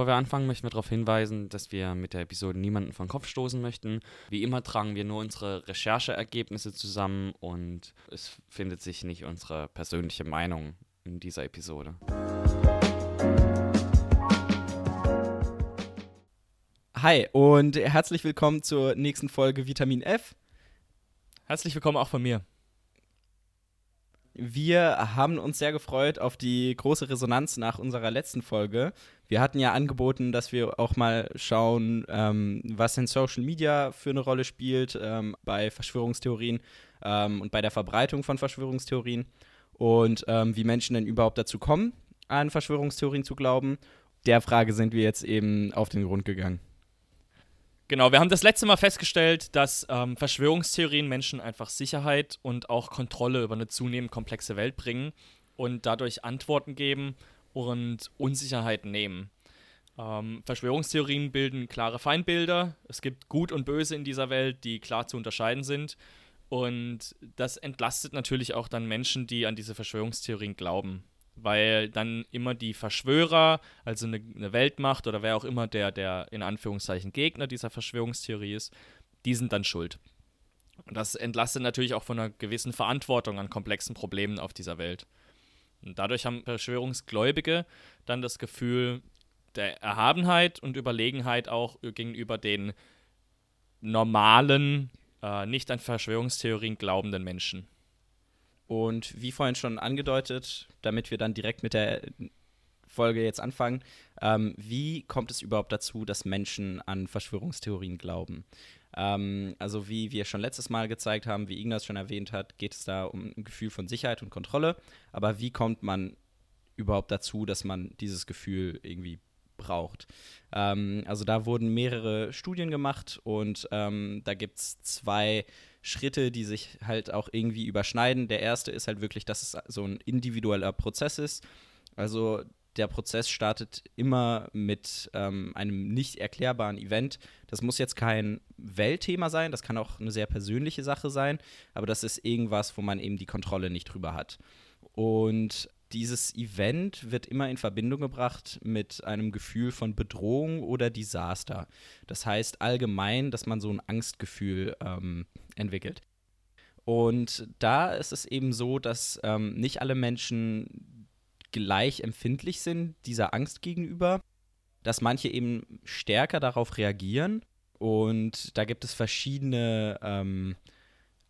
Bevor wir anfangen, möchten wir darauf hinweisen, dass wir mit der Episode niemanden vom Kopf stoßen möchten. Wie immer tragen wir nur unsere Rechercheergebnisse zusammen und es findet sich nicht unsere persönliche Meinung in dieser Episode. Hi und herzlich willkommen zur nächsten Folge Vitamin F. Herzlich willkommen auch von mir. Wir haben uns sehr gefreut auf die große Resonanz nach unserer letzten Folge. Wir hatten ja angeboten, dass wir auch mal schauen, ähm, was in Social Media für eine Rolle spielt ähm, bei Verschwörungstheorien ähm, und bei der Verbreitung von Verschwörungstheorien und ähm, wie Menschen denn überhaupt dazu kommen, an Verschwörungstheorien zu glauben. Der Frage sind wir jetzt eben auf den Grund gegangen. Genau, wir haben das letzte Mal festgestellt, dass ähm, Verschwörungstheorien Menschen einfach Sicherheit und auch Kontrolle über eine zunehmend komplexe Welt bringen und dadurch Antworten geben und Unsicherheiten nehmen. Ähm, Verschwörungstheorien bilden klare Feindbilder. Es gibt Gut und Böse in dieser Welt, die klar zu unterscheiden sind. Und das entlastet natürlich auch dann Menschen, die an diese Verschwörungstheorien glauben weil dann immer die Verschwörer, also eine, eine, Weltmacht oder wer auch immer der, der in Anführungszeichen Gegner dieser Verschwörungstheorie ist, die sind dann schuld. Und das entlastet natürlich auch von einer gewissen Verantwortung an komplexen Problemen auf dieser Welt. Und dadurch haben Verschwörungsgläubige dann das Gefühl der Erhabenheit und Überlegenheit auch gegenüber den normalen, äh, nicht an Verschwörungstheorien glaubenden Menschen. Und wie vorhin schon angedeutet, damit wir dann direkt mit der Folge jetzt anfangen, ähm, wie kommt es überhaupt dazu, dass Menschen an Verschwörungstheorien glauben? Ähm, also wie wir schon letztes Mal gezeigt haben, wie Ignaz schon erwähnt hat, geht es da um ein Gefühl von Sicherheit und Kontrolle. Aber wie kommt man überhaupt dazu, dass man dieses Gefühl irgendwie braucht? Ähm, also da wurden mehrere Studien gemacht und ähm, da gibt es zwei Schritte, die sich halt auch irgendwie überschneiden. Der erste ist halt wirklich, dass es so ein individueller Prozess ist. Also der Prozess startet immer mit ähm, einem nicht erklärbaren Event. Das muss jetzt kein Weltthema sein, das kann auch eine sehr persönliche Sache sein, aber das ist irgendwas, wo man eben die Kontrolle nicht drüber hat. Und dieses Event wird immer in Verbindung gebracht mit einem Gefühl von Bedrohung oder Desaster. Das heißt allgemein, dass man so ein Angstgefühl ähm, entwickelt. Und da ist es eben so, dass ähm, nicht alle Menschen gleich empfindlich sind dieser Angst gegenüber, dass manche eben stärker darauf reagieren. Und da gibt es verschiedene ähm,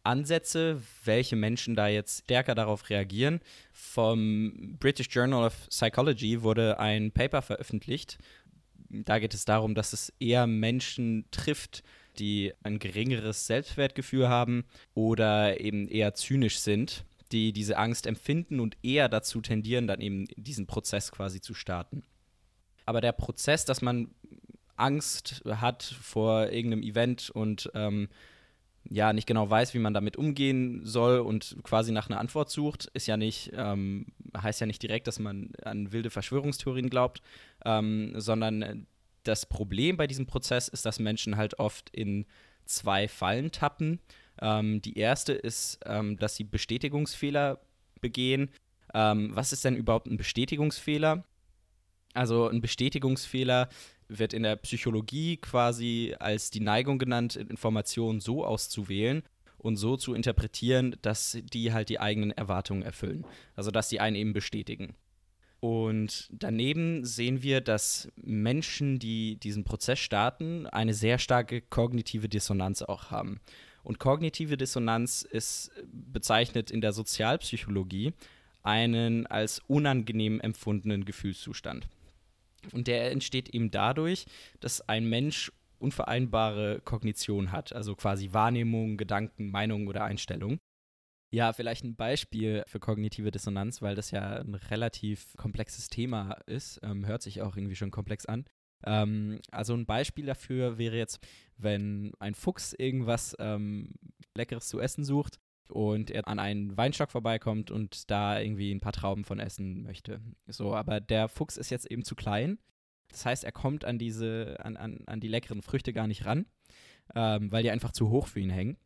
Ansätze, welche Menschen da jetzt stärker darauf reagieren. Vom British Journal of Psychology wurde ein Paper veröffentlicht. Da geht es darum, dass es eher Menschen trifft, die ein geringeres Selbstwertgefühl haben oder eben eher zynisch sind, die diese Angst empfinden und eher dazu tendieren, dann eben diesen Prozess quasi zu starten. Aber der Prozess, dass man Angst hat vor irgendeinem Event und ähm, ja nicht genau weiß, wie man damit umgehen soll und quasi nach einer Antwort sucht, ist ja nicht, ähm, heißt ja nicht direkt, dass man an wilde Verschwörungstheorien glaubt, ähm, sondern das Problem bei diesem Prozess ist, dass Menschen halt oft in zwei Fallen tappen. Ähm, die erste ist, ähm, dass sie Bestätigungsfehler begehen. Ähm, was ist denn überhaupt ein Bestätigungsfehler? Also ein Bestätigungsfehler wird in der Psychologie quasi als die Neigung genannt, Informationen so auszuwählen und so zu interpretieren, dass die halt die eigenen Erwartungen erfüllen. Also dass die einen eben bestätigen. Und daneben sehen wir, dass Menschen, die diesen Prozess starten, eine sehr starke kognitive Dissonanz auch haben. Und kognitive Dissonanz ist bezeichnet in der Sozialpsychologie einen als unangenehm empfundenen Gefühlszustand. Und der entsteht eben dadurch, dass ein Mensch unvereinbare Kognition hat, also quasi Wahrnehmung, Gedanken, Meinung oder Einstellung. Ja, vielleicht ein Beispiel für kognitive Dissonanz, weil das ja ein relativ komplexes Thema ist, ähm, hört sich auch irgendwie schon komplex an. Ähm, also ein Beispiel dafür wäre jetzt, wenn ein Fuchs irgendwas ähm, Leckeres zu essen sucht und er an einen Weinstock vorbeikommt und da irgendwie ein paar Trauben von essen möchte. So, aber der Fuchs ist jetzt eben zu klein. Das heißt, er kommt an diese, an, an, an die leckeren Früchte gar nicht ran, ähm, weil die einfach zu hoch für ihn hängen.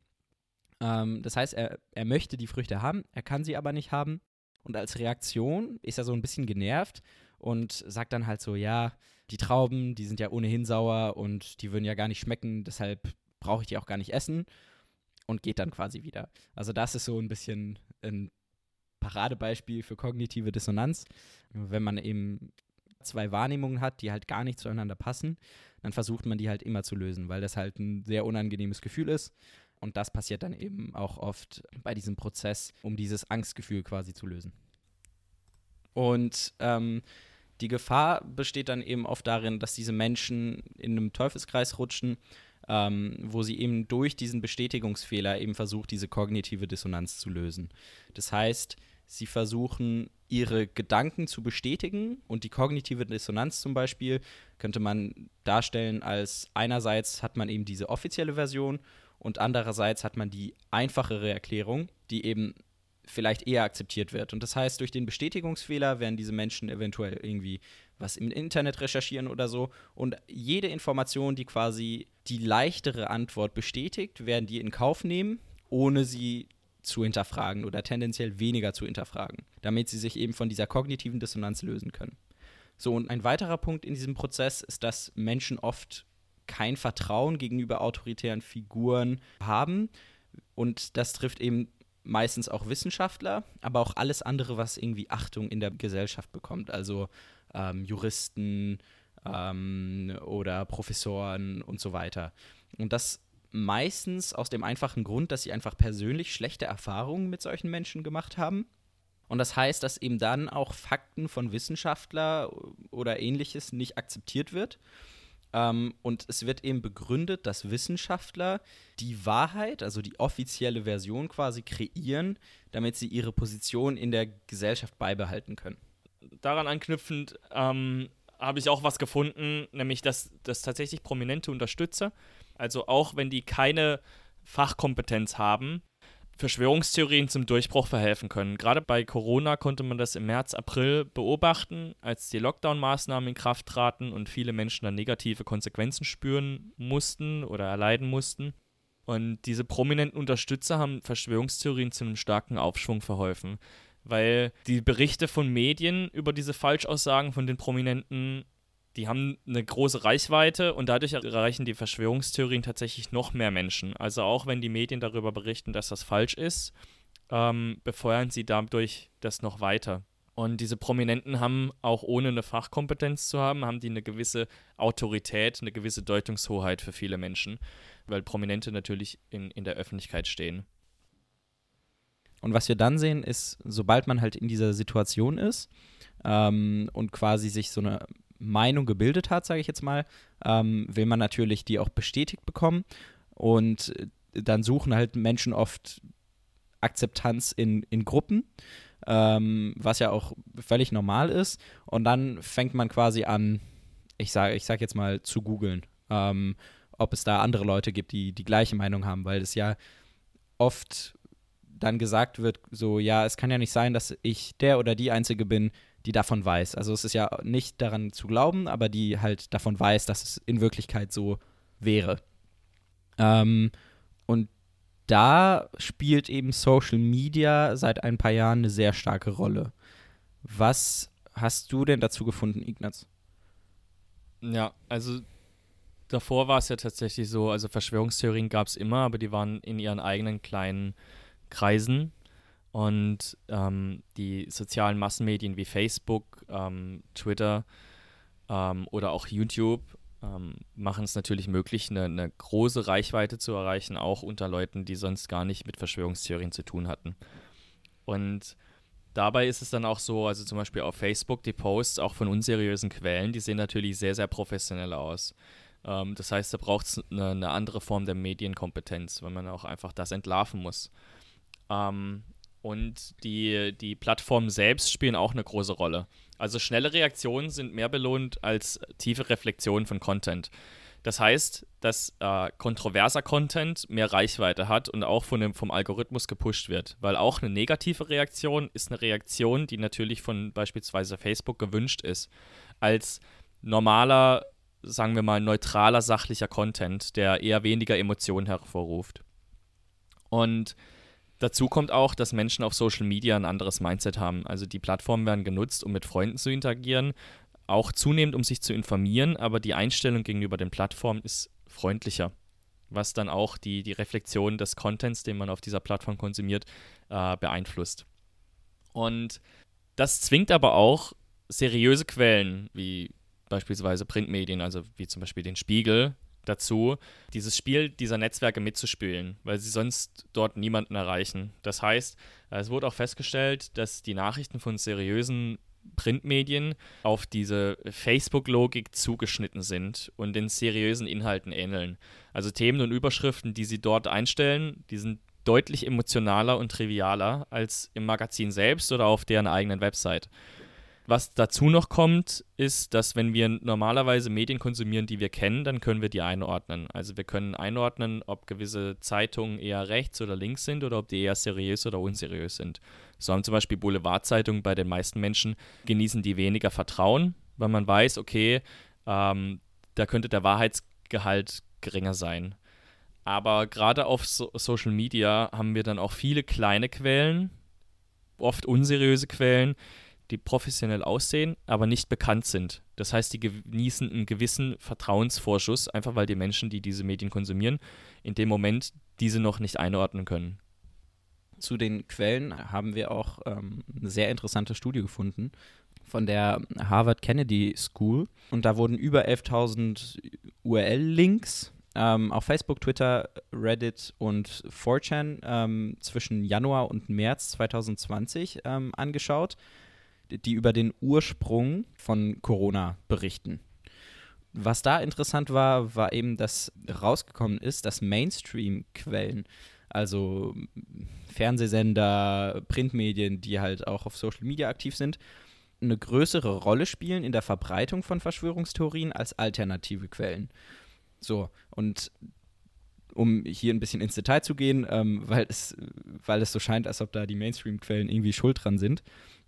Ähm, das heißt, er, er möchte die Früchte haben, er kann sie aber nicht haben. Und als Reaktion ist er so ein bisschen genervt und sagt dann halt so, ja, die Trauben, die sind ja ohnehin sauer und die würden ja gar nicht schmecken, deshalb brauche ich die auch gar nicht essen und geht dann quasi wieder. Also das ist so ein bisschen ein Paradebeispiel für kognitive Dissonanz. Wenn man eben zwei Wahrnehmungen hat, die halt gar nicht zueinander passen, dann versucht man die halt immer zu lösen, weil das halt ein sehr unangenehmes Gefühl ist. Und das passiert dann eben auch oft bei diesem Prozess, um dieses Angstgefühl quasi zu lösen. Und ähm, die Gefahr besteht dann eben oft darin, dass diese Menschen in einem Teufelskreis rutschen, ähm, wo sie eben durch diesen Bestätigungsfehler eben versucht, diese kognitive Dissonanz zu lösen. Das heißt, sie versuchen, ihre Gedanken zu bestätigen und die kognitive Dissonanz zum Beispiel könnte man darstellen als einerseits hat man eben diese offizielle Version und andererseits hat man die einfachere Erklärung, die eben vielleicht eher akzeptiert wird. Und das heißt, durch den Bestätigungsfehler werden diese Menschen eventuell irgendwie was im Internet recherchieren oder so. Und jede Information, die quasi die leichtere Antwort bestätigt, werden die in Kauf nehmen, ohne sie zu hinterfragen oder tendenziell weniger zu hinterfragen, damit sie sich eben von dieser kognitiven Dissonanz lösen können. So, und ein weiterer Punkt in diesem Prozess ist, dass Menschen oft kein Vertrauen gegenüber autoritären Figuren haben. Und das trifft eben meistens auch Wissenschaftler, aber auch alles andere, was irgendwie Achtung in der Gesellschaft bekommt. Also ähm, Juristen ähm, oder Professoren und so weiter. Und das meistens aus dem einfachen Grund, dass sie einfach persönlich schlechte Erfahrungen mit solchen Menschen gemacht haben. Und das heißt, dass eben dann auch Fakten von Wissenschaftler oder ähnliches nicht akzeptiert wird. Ähm, und es wird eben begründet, dass Wissenschaftler die Wahrheit, also die offizielle Version quasi kreieren, damit sie ihre Position in der Gesellschaft beibehalten können. Daran anknüpfend ähm, habe ich auch was gefunden, nämlich dass, dass tatsächlich prominente Unterstützer also auch wenn die keine Fachkompetenz haben, Verschwörungstheorien zum Durchbruch verhelfen können. Gerade bei Corona konnte man das im März, April beobachten, als die Lockdown-Maßnahmen in Kraft traten und viele Menschen dann negative Konsequenzen spüren mussten oder erleiden mussten. Und diese prominenten Unterstützer haben Verschwörungstheorien zu einem starken Aufschwung verholfen, weil die Berichte von Medien über diese Falschaussagen von den Prominenten die haben eine große Reichweite und dadurch erreichen die Verschwörungstheorien tatsächlich noch mehr Menschen. Also auch wenn die Medien darüber berichten, dass das falsch ist, ähm, befeuern sie dadurch das noch weiter. Und diese Prominenten haben auch ohne eine Fachkompetenz zu haben, haben die eine gewisse Autorität, eine gewisse Deutungshoheit für viele Menschen, weil Prominente natürlich in, in der Öffentlichkeit stehen. Und was wir dann sehen, ist, sobald man halt in dieser Situation ist ähm, und quasi sich so eine Meinung gebildet hat, sage ich jetzt mal, ähm, will man natürlich die auch bestätigt bekommen. Und äh, dann suchen halt Menschen oft Akzeptanz in, in Gruppen, ähm, was ja auch völlig normal ist. Und dann fängt man quasi an, ich sage ich sag jetzt mal, zu googeln, ähm, ob es da andere Leute gibt, die die gleiche Meinung haben, weil es ja oft dann gesagt wird, so, ja, es kann ja nicht sein, dass ich der oder die Einzige bin, die davon weiß. Also es ist ja nicht daran zu glauben, aber die halt davon weiß, dass es in Wirklichkeit so wäre. Ähm, und da spielt eben Social Media seit ein paar Jahren eine sehr starke Rolle. Was hast du denn dazu gefunden, Ignaz? Ja, also davor war es ja tatsächlich so, also Verschwörungstheorien gab es immer, aber die waren in ihren eigenen kleinen Kreisen und ähm, die sozialen Massenmedien wie Facebook, ähm, Twitter ähm, oder auch YouTube ähm, machen es natürlich möglich, eine, eine, große Reichweite zu erreichen, auch unter Leuten, die sonst gar nicht mit Verschwörungstheorien zu tun hatten. Und dabei ist es dann auch so, also zum Beispiel auf Facebook, die Posts auch von unseriösen Quellen, die sehen natürlich sehr, sehr professionell aus. Ähm, das heißt, da braucht es eine, eine, andere Form der Medienkompetenz, weil man auch einfach das entlarven muss. Ähm, und die, die Plattformen selbst spielen auch eine große Rolle. Also schnelle Reaktionen sind mehr belohnt als tiefe Reflexionen von Content. Das heißt, dass äh, kontroverser Content mehr Reichweite hat und auch von dem, vom Algorithmus gepusht wird. Weil auch eine negative Reaktion ist eine Reaktion, die natürlich von beispielsweise Facebook gewünscht ist. Als normaler, sagen wir mal, neutraler, sachlicher Content, der eher weniger Emotionen hervorruft. Und Dazu kommt auch, dass Menschen auf Social Media ein anderes Mindset haben. Also die Plattformen werden genutzt, um mit Freunden zu interagieren, auch zunehmend, um sich zu informieren, aber die Einstellung gegenüber den Plattformen ist freundlicher, was dann auch die, die Reflexion des Contents, den man auf dieser Plattform konsumiert, äh, beeinflusst. Und das zwingt aber auch seriöse Quellen, wie beispielsweise Printmedien, also wie zum Beispiel den Spiegel, dazu, dieses Spiel dieser Netzwerke mitzuspielen, weil sie sonst dort niemanden erreichen. Das heißt, es wurde auch festgestellt, dass die Nachrichten von seriösen Printmedien auf diese Facebook-Logik zugeschnitten sind und den seriösen Inhalten ähneln. Also Themen und Überschriften, die sie dort einstellen, die sind deutlich emotionaler und trivialer als im Magazin selbst oder auf deren eigenen Website. Was dazu noch kommt, ist, dass wenn wir normalerweise Medien konsumieren, die wir kennen, dann können wir die einordnen. Also wir können einordnen, ob gewisse Zeitungen eher rechts oder links sind oder ob die eher seriös oder unseriös sind. So haben zum Beispiel Boulevardzeitungen bei den meisten Menschen genießen die weniger Vertrauen, weil man weiß, okay, ähm, da könnte der Wahrheitsgehalt geringer sein. Aber gerade auf so Social Media haben wir dann auch viele kleine Quellen, oft unseriöse Quellen, die professionell aussehen, aber nicht bekannt sind. Das heißt, die genießen einen gewissen Vertrauensvorschuss, einfach weil die Menschen, die diese Medien konsumieren, in dem Moment diese noch nicht einordnen können. Zu den Quellen haben wir auch ähm, eine sehr interessante Studie gefunden von der Harvard Kennedy School. Und da wurden über 11.000 URL-Links ähm, auf Facebook, Twitter, Reddit und 4chan ähm, zwischen Januar und März 2020 ähm, angeschaut die über den Ursprung von Corona berichten. Was da interessant war, war eben, dass rausgekommen ist, dass Mainstream-Quellen, also Fernsehsender, Printmedien, die halt auch auf Social Media aktiv sind, eine größere Rolle spielen in der Verbreitung von Verschwörungstheorien als alternative Quellen. So, und um hier ein bisschen ins Detail zu gehen, ähm, weil, es, weil es so scheint, als ob da die Mainstream-Quellen irgendwie schuld dran sind.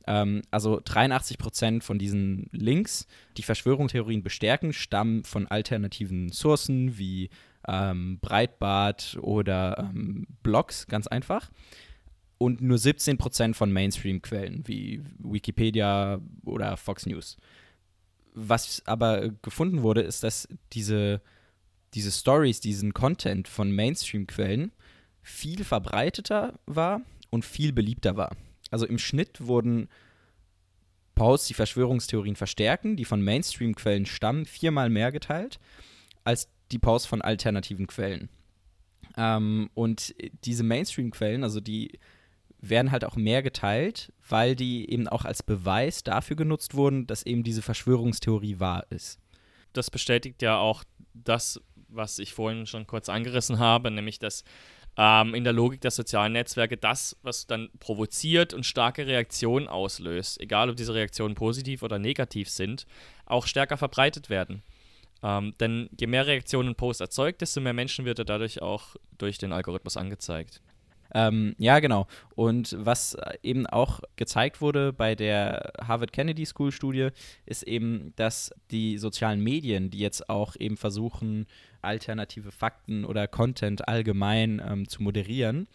Ähm, also 83 Prozent von diesen Links, die Verschwörungstheorien bestärken, stammen von alternativen Sourcen wie ähm, Breitbart oder ähm, Blogs, ganz einfach. Und nur 17 Prozent von Mainstream-Quellen wie Wikipedia oder Fox News. Was aber gefunden wurde, ist, dass diese, diese Stories, diesen Content von Mainstream-Quellen viel verbreiteter war und viel beliebter war. Also im Schnitt wurden Posts, die Verschwörungstheorien verstärken, die von Mainstream-Quellen stammen, viermal mehr geteilt als die Posts von alternativen Quellen. Ähm, und diese Mainstream-Quellen, also die werden halt auch mehr geteilt, weil die eben auch als Beweis dafür genutzt wurden, dass eben diese Verschwörungstheorie wahr ist. Das bestätigt ja auch das, was ich vorhin schon kurz angerissen habe, nämlich dass ähm, in der Logik der sozialen Netzwerke das, was dann provoziert und starke Reaktionen auslöst, egal ob diese Reaktionen positiv oder negativ sind, auch stärker verbreitet werden. Ähm, denn je mehr Reaktionen ein Post erzeugt, desto mehr Menschen wird er dadurch auch durch den Algorithmus angezeigt. Ähm, ja, genau. Und was eben auch gezeigt wurde bei der Harvard Kennedy School Studie, ist eben, dass die sozialen Medien, die jetzt auch eben versuchen, alternative Fakten oder Content allgemein ähm, zu moderieren,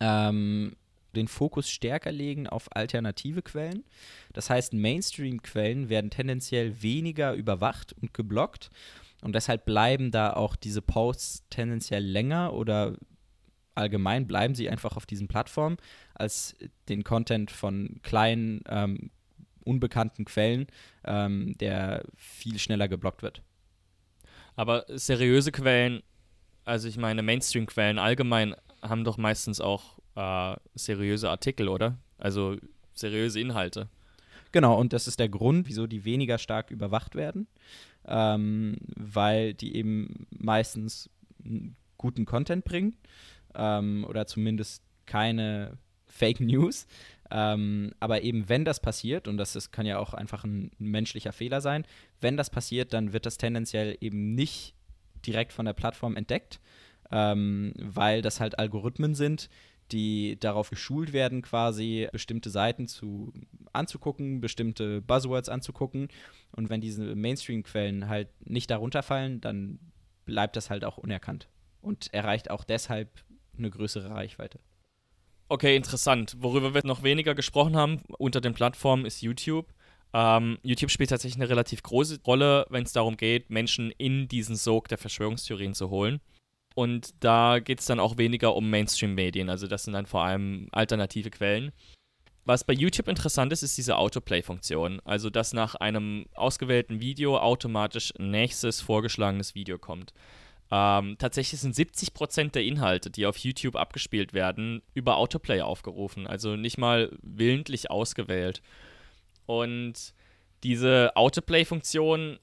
ähm, den Fokus stärker legen auf alternative Quellen. Das heißt, Mainstream-Quellen werden tendenziell weniger überwacht und geblockt. Und deshalb bleiben da auch diese Posts tendenziell länger oder allgemein bleiben sie einfach auf diesen Plattformen als den Content von kleinen, ähm, unbekannten Quellen, ähm, der viel schneller geblockt wird. Aber seriöse Quellen, also ich meine Mainstream-Quellen allgemein, haben doch meistens auch äh, seriöse Artikel, oder? Also seriöse Inhalte. Genau, und das ist der Grund, wieso die weniger stark überwacht werden, ähm, weil die eben meistens guten Content bringen ähm, oder zumindest keine Fake News. Ähm, aber eben, wenn das passiert, und das ist, kann ja auch einfach ein, menschlicher Fehler sein, wenn das passiert, dann wird das tendenziell eben nicht direkt von der Plattform entdeckt, ähm, weil das halt Algorithmen sind, die darauf geschult werden, quasi bestimmte Seiten zu anzugucken, bestimmte Buzzwords anzugucken. Und wenn diese Mainstream-Quellen halt nicht darunter fallen, dann bleibt das halt auch unerkannt und erreicht auch deshalb eine größere Reichweite. Okay, interessant. Worüber wir noch weniger gesprochen haben unter den Plattformen ist YouTube. Ähm, YouTube spielt tatsächlich eine relativ große Rolle, wenn es darum geht, Menschen in diesen Sog der Verschwörungstheorien zu holen. Und da geht es dann auch weniger um Mainstream-Medien, also das sind dann vor allem alternative Quellen. Was bei YouTube interessant ist, ist diese Autoplay-Funktion. Also, dass nach einem ausgewählten Video automatisch ein nächstes vorgeschlagenes Video kommt. Ähm, tatsächlich sind 70% der Inhalte, die auf YouTube abgespielt werden, über Autoplay aufgerufen. Also nicht mal willentlich ausgewählt. Und diese Autoplay-Funktion,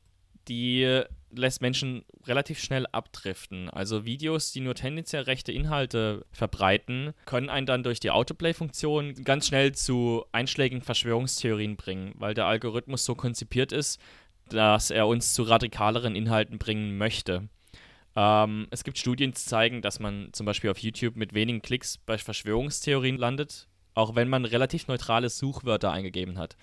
die lässt Menschen relativ schnell abdriften. Also Videos, die nur tendenziell rechte Inhalte verbreiten, können einen dann durch die Autoplay-Funktion ganz schnell zu einschlägigen Verschwörungstheorien bringen, weil der Algorithmus so konzipiert ist, dass er uns zu radikaleren Inhalten bringen möchte. Ähm, es gibt Studien, die zeigen, dass man zum Beispiel auf YouTube mit wenigen Klicks bei Verschwörungstheorien landet, auch wenn man relativ neutrale Suchwörter eingegeben hat.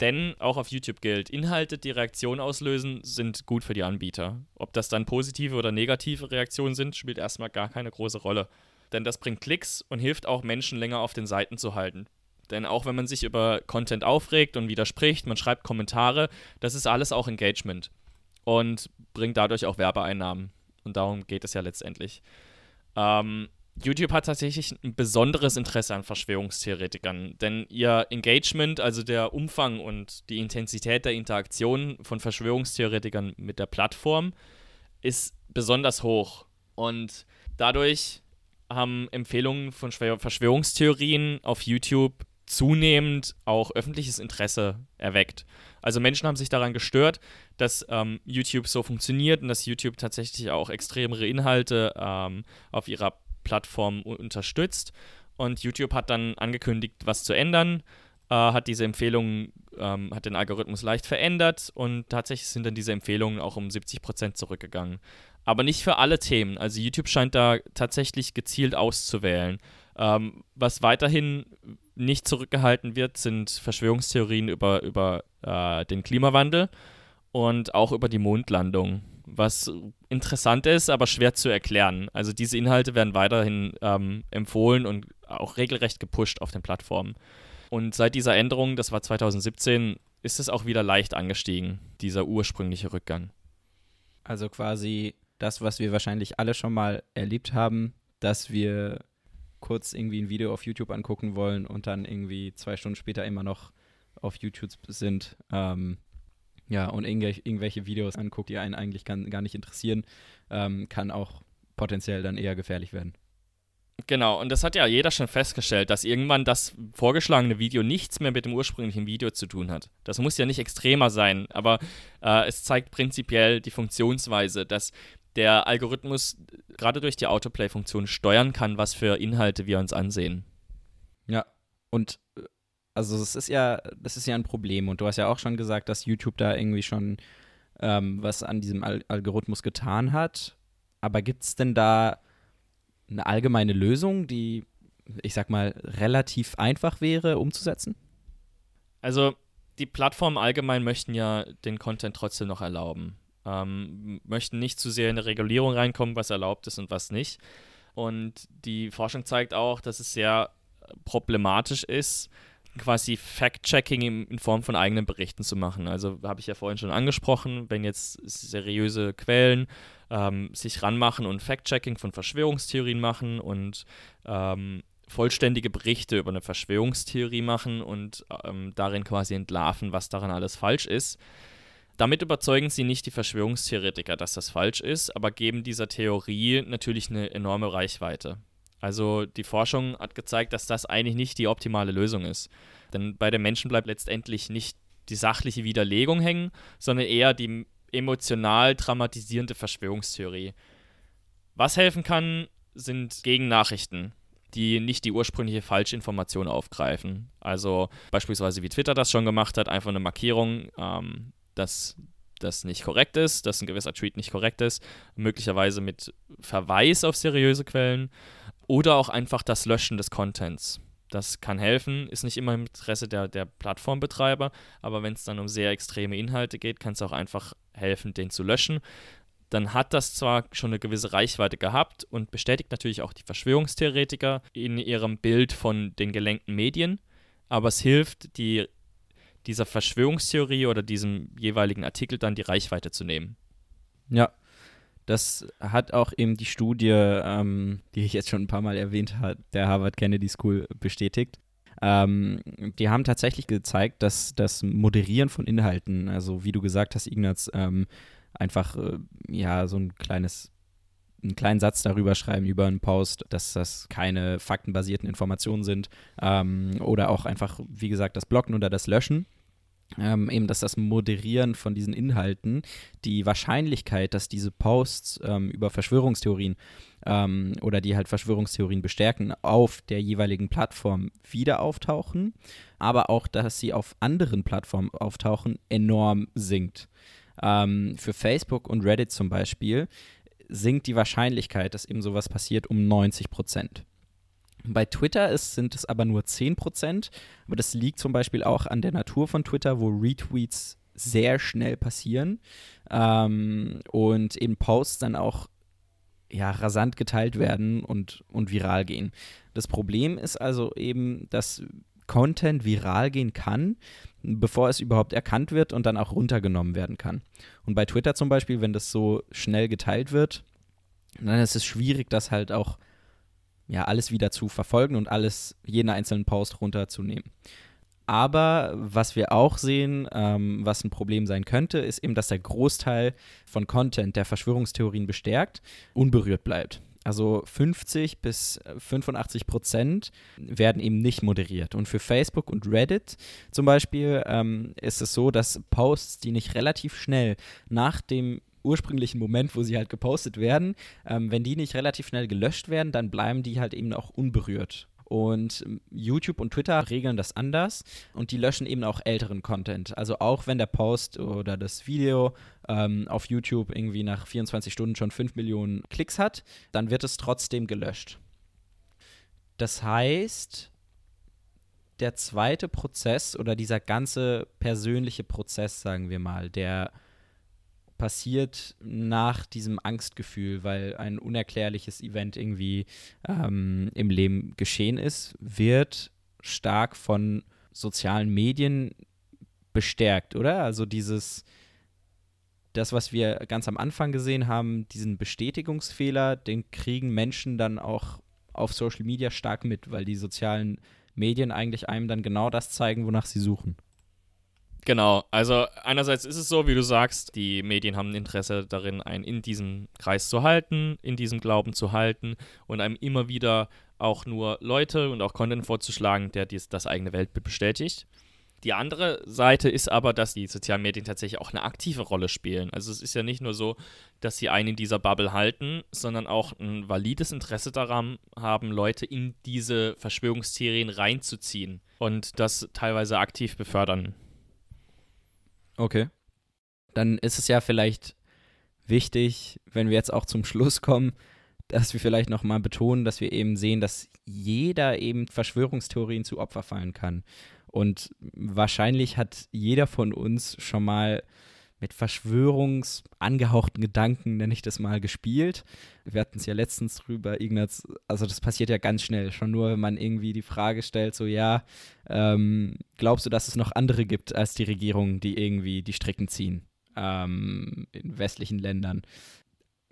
Denn auch auf YouTube gilt, Inhalte, die Reaktionen auslösen, sind gut für die Anbieter. Ob das dann positive oder negative Reaktionen sind, spielt erstmal gar keine große Rolle. Denn das bringt Klicks und hilft auch Menschen länger auf den Seiten zu halten. Denn auch wenn man sich über Content aufregt und widerspricht, man schreibt Kommentare, das ist alles auch Engagement und bringt dadurch auch Werbeeinnahmen. Und darum geht es ja letztendlich. Ähm, YouTube hat tatsächlich ein besonderes Interesse an Verschwörungstheoretikern, denn ihr Engagement, also der Umfang und die Intensität der Interaktion von Verschwörungstheoretikern mit der Plattform, ist besonders hoch. Und dadurch haben Empfehlungen von Verschwörungstheorien auf YouTube zunehmend auch öffentliches Interesse erweckt. Also Menschen haben sich daran gestört, dass ähm, YouTube so funktioniert und dass YouTube tatsächlich auch extremere Inhalte ähm, auf ihrer Plattform unterstützt. Und YouTube hat dann angekündigt, was zu ändern, äh, hat diese Empfehlungen, ähm, hat den Algorithmus leicht verändert und tatsächlich sind dann diese Empfehlungen auch um 70% zurückgegangen. Aber nicht für alle Themen. Also YouTube scheint da tatsächlich gezielt auszuwählen. Ähm, was weiterhin nicht zurückgehalten wird, sind Verschwörungstheorien über, über äh, den Klimawandel und auch über die Mondlandung was interessant ist, aber schwer zu erklären. Also diese Inhalte werden weiterhin ähm, empfohlen und auch regelrecht gepusht auf den Plattformen. Und seit dieser Änderung, das war 2017, ist es auch wieder leicht angestiegen, dieser ursprüngliche Rückgang. Also quasi das, was wir wahrscheinlich alle schon mal erlebt haben, dass wir kurz irgendwie ein Video auf YouTube angucken wollen und dann irgendwie zwei Stunden später immer noch auf YouTube sind. Ähm, ja, und irgendwelche, Videos anguckt, die einen eigentlich gar nicht interessieren, ähm, kann auch potenziell dann eher gefährlich werden. Genau, und das hat ja jeder schon festgestellt, dass irgendwann das vorgeschlagene Video nichts mehr mit dem ursprünglichen Video zu tun hat. Das muss ja nicht extremer sein, aber äh, es zeigt prinzipiell die Funktionsweise, dass der Algorithmus gerade durch die Autoplay-Funktion steuern kann, was für Inhalte wir uns ansehen. Ja, und äh, also es ist ja, das ist ja ein Problem. Und du hast ja auch schon gesagt, dass YouTube da irgendwie schon ähm, was an diesem Al Algorithmus getan hat. Aber gibt es denn da eine allgemeine Lösung, die, ich sag mal, relativ einfach wäre umzusetzen? Also die Plattformen allgemein möchten ja den Content trotzdem noch erlauben. Ähm, möchten nicht zu sehr in eine Regulierung reinkommen, was erlaubt ist und was nicht. Und die Forschung zeigt auch, dass es sehr problematisch ist, quasi Fact-Checking in, Form von eigenen Berichten zu machen. Also habe ich ja vorhin schon angesprochen, wenn jetzt seriöse Quellen ähm, sich ranmachen und Fact-Checking von Verschwörungstheorien machen und ähm, vollständige Berichte über eine Verschwörungstheorie machen und ähm, darin quasi entlarven, was daran alles falsch ist. Damit überzeugen sie nicht die Verschwörungstheoretiker, dass das falsch ist, aber geben dieser Theorie natürlich eine enorme Reichweite. Also die Forschung hat gezeigt, dass das eigentlich nicht die optimale Lösung ist. Denn bei den Menschen bleibt letztendlich nicht die sachliche Widerlegung hängen, sondern eher die emotional dramatisierende Verschwörungstheorie. Was helfen kann, sind Gegennachrichten, die nicht die ursprüngliche Falschinformation aufgreifen. Also beispielsweise wie Twitter das schon gemacht hat, einfach eine Markierung, ähm, dass das nicht korrekt ist, dass ein gewisser Tweet nicht korrekt ist, möglicherweise mit Verweis auf seriöse Quellen oder auch einfach das Löschen des Contents. Das kann helfen, ist nicht immer im Interesse der, der Plattformbetreiber, aber wenn es dann um sehr extreme Inhalte geht, kann es auch einfach helfen, den zu löschen. Dann hat das zwar schon eine gewisse Reichweite gehabt und bestätigt natürlich auch die Verschwörungstheoretiker in ihrem Bild von den gelenkten Medien, aber es hilft, die, dieser Verschwörungstheorie oder diesem jeweiligen Artikel dann die Reichweite zu nehmen. Ja, das hat auch eben die Studie, ähm, die ich jetzt schon ein paar Mal erwähnt habe, der Harvard Kennedy School bestätigt. Ähm, die haben tatsächlich gezeigt, dass das Moderieren von Inhalten, also wie du gesagt hast, Ignaz, ähm, einfach äh, ja so ein kleines einen kleinen Satz darüber schreiben über einen Post, dass das keine faktenbasierten Informationen sind ähm, oder auch einfach, wie gesagt, das Blocken oder das Löschen ähm, eben, dass das Moderieren von diesen Inhalten die Wahrscheinlichkeit, dass diese Posts ähm, über Verschwörungstheorien ähm, oder die halt Verschwörungstheorien bestärken, auf der jeweiligen Plattform wieder auftauchen, aber auch, dass sie auf anderen Plattformen auftauchen, enorm sinkt. Ähm, für Facebook und Reddit zum Beispiel sinkt die Wahrscheinlichkeit, dass eben sowas passiert, um 90 Prozent. Bei Twitter ist, sind es aber nur 10%, aber das liegt zum Beispiel auch an der Natur von Twitter, wo Retweets sehr schnell passieren ähm, und eben Posts dann auch ja, rasant geteilt werden und, und viral gehen. Das Problem ist also eben, dass Content viral gehen kann, bevor es überhaupt erkannt wird und dann auch runtergenommen werden kann. Und bei Twitter zum Beispiel, wenn das so schnell geteilt wird, dann ist es schwierig, das halt auch ja, alles wieder zu verfolgen und alles, jeden einzelnen Post runterzunehmen. Aber was wir auch sehen, ähm, was ein Problem sein könnte, ist eben, dass der Großteil von Content, der Verschwörungstheorien bestärkt, unberührt bleibt. Also 50 bis 85 Prozent werden eben nicht moderiert. Und für Facebook und Reddit zum Beispiel ähm, ist es so, dass Posts, die nicht relativ schnell nach dem ursprünglichen Moment, wo sie halt gepostet werden, ähm, wenn die nicht relativ schnell gelöscht werden, dann bleiben die halt eben auch unberührt. Und ähm, YouTube und Twitter regeln das anders und die löschen eben auch älteren Content. Also auch wenn der Post oder das Video ähm, auf YouTube irgendwie nach 24 Stunden schon 5 Millionen Klicks hat, dann wird es trotzdem gelöscht. Das heißt, der zweite Prozess oder dieser ganze persönliche Prozess, sagen wir mal, der passiert nach diesem Angstgefühl, weil ein unerklärliches Event irgendwie ähm, im Leben geschehen ist, wird stark von sozialen Medien bestärkt, oder? Also dieses, das, was wir ganz am Anfang gesehen haben, diesen Bestätigungsfehler, den kriegen Menschen dann auch auf Social Media stark mit, weil die sozialen Medien eigentlich einem dann genau das zeigen, wonach sie suchen. Genau, also einerseits ist es so, wie du sagst, die Medien haben ein Interesse darin, einen in diesem Kreis zu halten, in diesem Glauben zu halten und einem immer wieder auch nur Leute und auch Content vorzuschlagen, der dies, das eigene Weltbild bestätigt. Die andere Seite ist aber, dass die sozialen Medien tatsächlich auch eine aktive Rolle spielen. Also es ist ja nicht nur so, dass sie einen in dieser Bubble halten, sondern auch ein valides Interesse daran haben, Leute in diese Verschwörungstheorien reinzuziehen und das teilweise aktiv befördern. Okay. Dann ist es ja vielleicht wichtig, wenn wir jetzt auch zum Schluss kommen, dass wir vielleicht nochmal betonen, dass wir eben sehen, dass jeder eben Verschwörungstheorien zu Opfer fallen kann. Und wahrscheinlich hat jeder von uns schon mal mit verschwörungsangehauchten Gedanken, nenne ich das mal, gespielt. Wir hatten es ja letztens drüber, Ignaz, also das passiert ja ganz schnell, schon nur, wenn man irgendwie die Frage stellt, so ja, ähm, glaubst du, dass es noch andere gibt als die Regierungen, die irgendwie die Stricken ziehen ähm, in westlichen Ländern?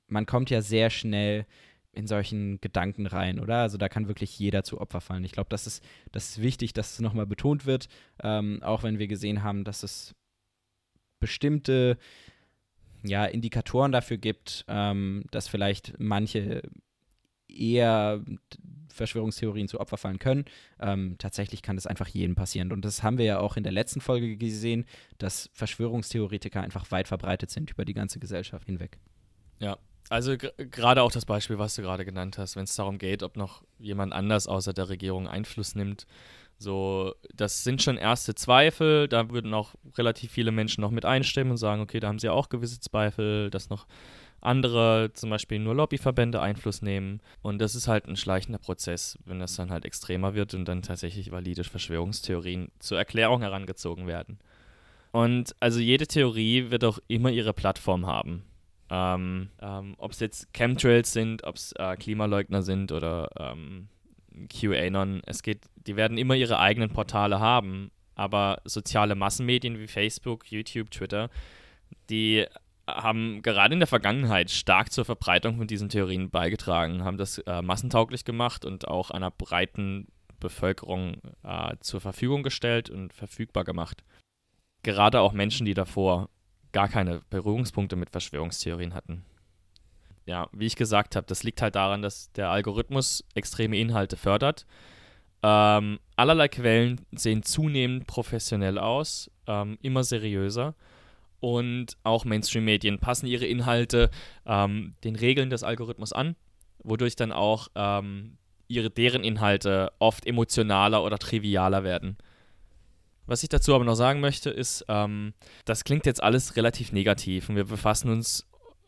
Man kommt ja sehr schnell in solchen Gedanken rein, oder? Also da kann wirklich jeder zu Opfer fallen. Ich glaube, das ist, das ist wichtig, dass es nochmal betont wird, ähm, auch wenn wir gesehen haben, dass es bestimmte ja, Indikatoren dafür gibt, ähm, dass vielleicht manche eher Verschwörungstheorien zu Opfer fallen können. Ähm, tatsächlich kann das einfach jedem passieren. Und das haben wir ja auch in der letzten Folge gesehen, dass Verschwörungstheoretiker einfach weit verbreitet sind über die ganze Gesellschaft hinweg. Ja, also gerade auch das Beispiel, was du gerade genannt hast, wenn es darum geht, ob noch jemand anders außer der Regierung Einfluss nimmt so, das sind schon erste Zweifel. Da würden auch relativ viele Menschen noch mit einstimmen und sagen, okay, da haben sie auch gewisse Zweifel, dass noch andere, zum Beispiel nur Lobbyverbände, Einfluss nehmen. Und das ist halt ein schleichender Prozess, wenn das dann halt extremer wird und dann tatsächlich valide Verschwörungstheorien zur Erklärung herangezogen werden. Und also jede Theorie wird auch immer ihre Plattform haben. Ähm, ähm, ob es jetzt Chemtrails sind, ob es äh, Klimaleugner sind oder ähm, QAnon. Es geht, die werden immer ihre eigenen Portale haben aber soziale Massenmedien wie Facebook, YouTube, Twitter, die haben gerade in der Vergangenheit stark zur Verbreitung von diesen Theorien beigetragen, haben das äh, massentauglich gemacht und auch einer breiten Bevölkerung äh, zur Verfügung gestellt und verfügbar gemacht. Gerade auch Menschen, die davor gar keine Berührungspunkte mit Verschwörungstheorien hatten. Ja, wie ich gesagt habe, das liegt halt daran, dass der Algorithmus extreme Inhalte fördert. Ähm, allerlei Quellen sehen zunehmend professionell aus, ähm, immer seriöser und auch Mainstream-Medien passen ihre Inhalte ähm, den Regeln des Algorithmus an, wodurch dann auch ähm, ihre, deren Inhalte oft emotionaler oder trivialer werden. Was ich dazu aber noch sagen möchte, ist, ähm, das klingt jetzt alles relativ negativ und wir befassen uns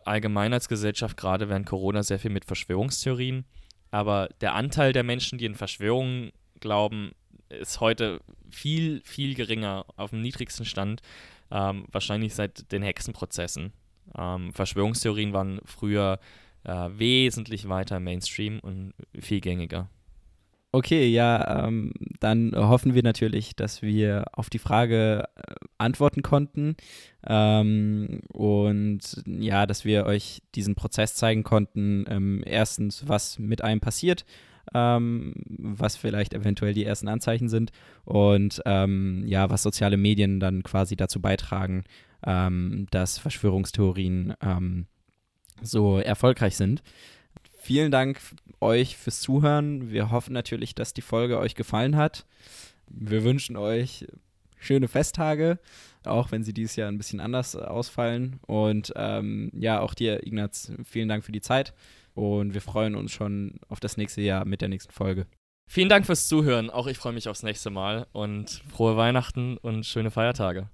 allgemein als Gesellschaft gerade während Corona sehr viel mit Verschwörungstheorien. Aber der Anteil der Menschen, die in Verschwörungen glauben, ist heute viel, viel geringer, auf dem niedrigsten Stand. Ähm, wahrscheinlich seit den Hexenprozessen. Ähm, Verschwörungstheorien waren früher äh, wesentlich weiter Mainstream und viel gängiger. Okay, ja, ähm, dann hoffen wir natürlich, dass wir auf die Frage äh, antworten konnten ähm, und ja, dass wir euch diesen Prozess zeigen konnten. Ähm, erstens, was mit einem passiert, ähm, was vielleicht eventuell die ersten Anzeichen sind und ähm, ja, was soziale Medien dann quasi dazu beitragen, ähm, dass Verschwörungstheorien ähm, so erfolgreich sind. Vielen Dank euch fürs Zuhören. Wir hoffen natürlich, dass die Folge euch gefallen hat. Wir wünschen euch schöne Festtage, auch wenn sie dieses Jahr ein bisschen anders ausfallen. Und ähm, ja, auch dir, Ignaz, vielen Dank für die Zeit. Und wir freuen uns schon auf das nächste Jahr mit der nächsten Folge. Vielen Dank fürs Zuhören. Auch ich freue mich aufs nächste Mal und frohe Weihnachten und schöne Feiertage.